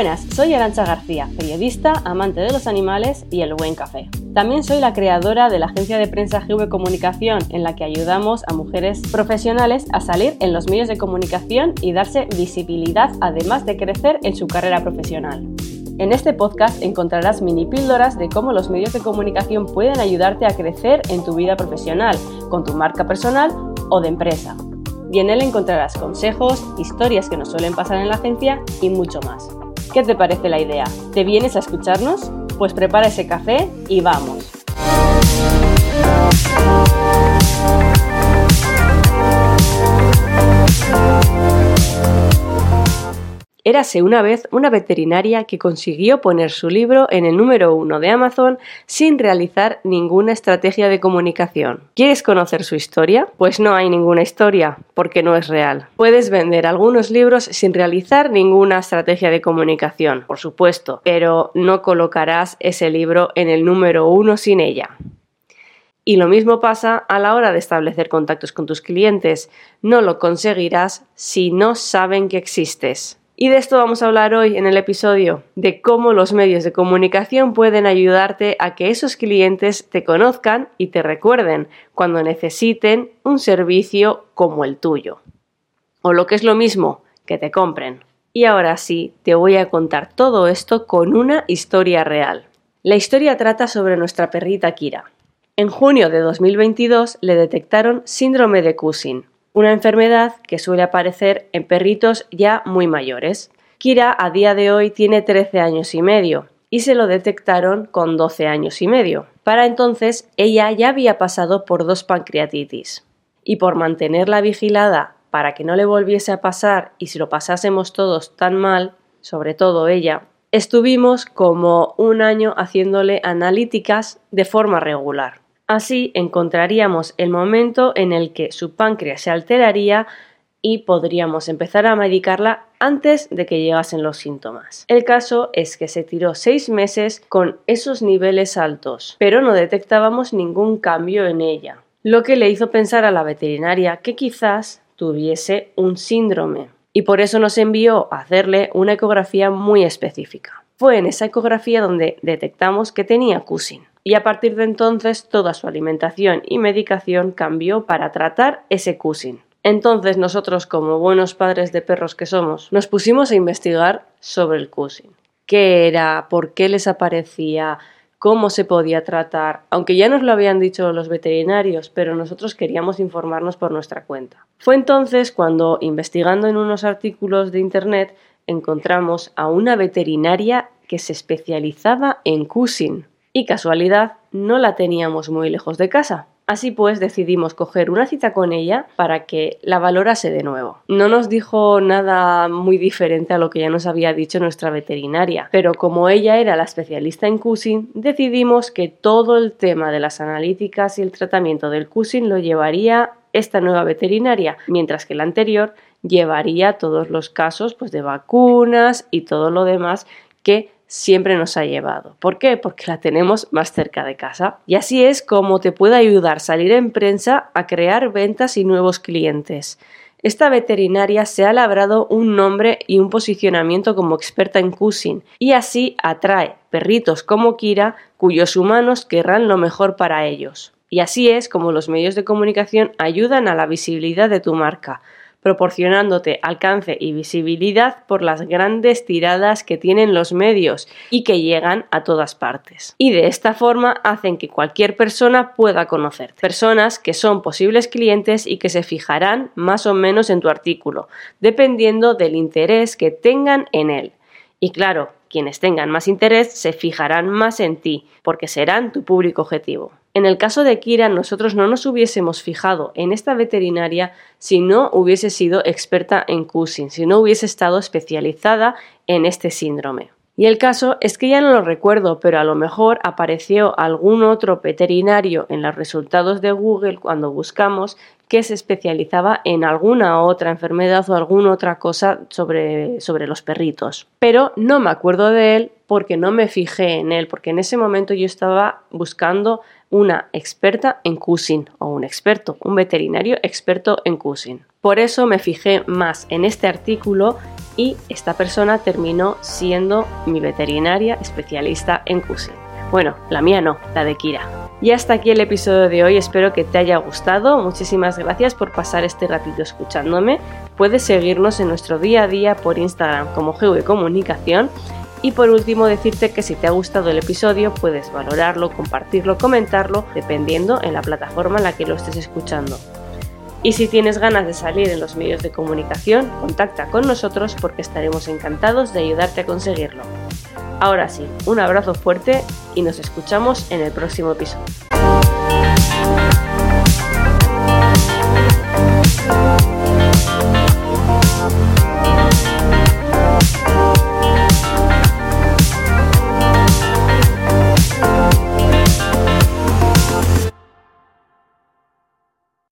Buenas, soy Arancha García, periodista, amante de los animales y el buen café. También soy la creadora de la agencia de prensa GV Comunicación, en la que ayudamos a mujeres profesionales a salir en los medios de comunicación y darse visibilidad, además de crecer en su carrera profesional. En este podcast encontrarás mini píldoras de cómo los medios de comunicación pueden ayudarte a crecer en tu vida profesional, con tu marca personal o de empresa. Y en él encontrarás consejos, historias que nos suelen pasar en la agencia y mucho más. ¿Qué te parece la idea? ¿Te vienes a escucharnos? Pues prepara ese café y vamos. Érase una vez una veterinaria que consiguió poner su libro en el número uno de Amazon sin realizar ninguna estrategia de comunicación. ¿Quieres conocer su historia? Pues no hay ninguna historia, porque no es real. Puedes vender algunos libros sin realizar ninguna estrategia de comunicación, por supuesto, pero no colocarás ese libro en el número uno sin ella. Y lo mismo pasa a la hora de establecer contactos con tus clientes. No lo conseguirás si no saben que existes. Y de esto vamos a hablar hoy en el episodio, de cómo los medios de comunicación pueden ayudarte a que esos clientes te conozcan y te recuerden cuando necesiten un servicio como el tuyo. O lo que es lo mismo, que te compren. Y ahora sí, te voy a contar todo esto con una historia real. La historia trata sobre nuestra perrita Kira. En junio de 2022 le detectaron síndrome de Cushing, una enfermedad que suele aparecer en perritos ya muy mayores. Kira a día de hoy tiene 13 años y medio y se lo detectaron con 12 años y medio. Para entonces ella ya había pasado por dos pancreatitis y por mantenerla vigilada para que no le volviese a pasar y si lo pasásemos todos tan mal, sobre todo ella, estuvimos como un año haciéndole analíticas de forma regular. Así encontraríamos el momento en el que su páncreas se alteraría y podríamos empezar a medicarla antes de que llegasen los síntomas. El caso es que se tiró seis meses con esos niveles altos, pero no detectábamos ningún cambio en ella, lo que le hizo pensar a la veterinaria que quizás tuviese un síndrome y por eso nos envió a hacerle una ecografía muy específica. Fue en esa ecografía donde detectamos que tenía Cushing y a partir de entonces toda su alimentación y medicación cambió para tratar ese Cushing. Entonces nosotros, como buenos padres de perros que somos, nos pusimos a investigar sobre el Cushing. ¿Qué era? ¿Por qué les aparecía? cómo se podía tratar, aunque ya nos lo habían dicho los veterinarios, pero nosotros queríamos informarnos por nuestra cuenta. Fue entonces cuando, investigando en unos artículos de Internet, encontramos a una veterinaria que se especializaba en Cushing y casualidad no la teníamos muy lejos de casa. Así pues decidimos coger una cita con ella para que la valorase de nuevo. No nos dijo nada muy diferente a lo que ya nos había dicho nuestra veterinaria, pero como ella era la especialista en Cushing, decidimos que todo el tema de las analíticas y el tratamiento del Cushing lo llevaría esta nueva veterinaria, mientras que la anterior llevaría todos los casos pues, de vacunas y todo lo demás que siempre nos ha llevado. ¿Por qué? Porque la tenemos más cerca de casa. Y así es como te puede ayudar salir en prensa a crear ventas y nuevos clientes. Esta veterinaria se ha labrado un nombre y un posicionamiento como experta en Cushing y así atrae perritos como Kira cuyos humanos querrán lo mejor para ellos. Y así es como los medios de comunicación ayudan a la visibilidad de tu marca, proporcionándote alcance y visibilidad por las grandes tiradas que tienen los medios y que llegan a todas partes. Y de esta forma hacen que cualquier persona pueda conocerte. Personas que son posibles clientes y que se fijarán más o menos en tu artículo, dependiendo del interés que tengan en él. Y claro, quienes tengan más interés se fijarán más en ti, porque serán tu público objetivo. En el caso de Kira, nosotros no nos hubiésemos fijado en esta veterinaria si no hubiese sido experta en Cushing, si no hubiese estado especializada en este síndrome. Y el caso es que ya no lo recuerdo, pero a lo mejor apareció algún otro veterinario en los resultados de Google cuando buscamos que se especializaba en alguna otra enfermedad o alguna otra cosa sobre, sobre los perritos. Pero no me acuerdo de él porque no me fijé en él, porque en ese momento yo estaba buscando una experta en Cushing o un experto, un veterinario experto en Cushing. Por eso me fijé más en este artículo y esta persona terminó siendo mi veterinaria especialista en CUSI. Bueno, la mía no, la de Kira. Y hasta aquí el episodio de hoy, espero que te haya gustado. Muchísimas gracias por pasar este ratito escuchándome. Puedes seguirnos en nuestro día a día por Instagram como GV Comunicación. Y por último decirte que si te ha gustado el episodio puedes valorarlo, compartirlo, comentarlo, dependiendo en la plataforma en la que lo estés escuchando. Y si tienes ganas de salir en los medios de comunicación, contacta con nosotros porque estaremos encantados de ayudarte a conseguirlo. Ahora sí, un abrazo fuerte y nos escuchamos en el próximo episodio.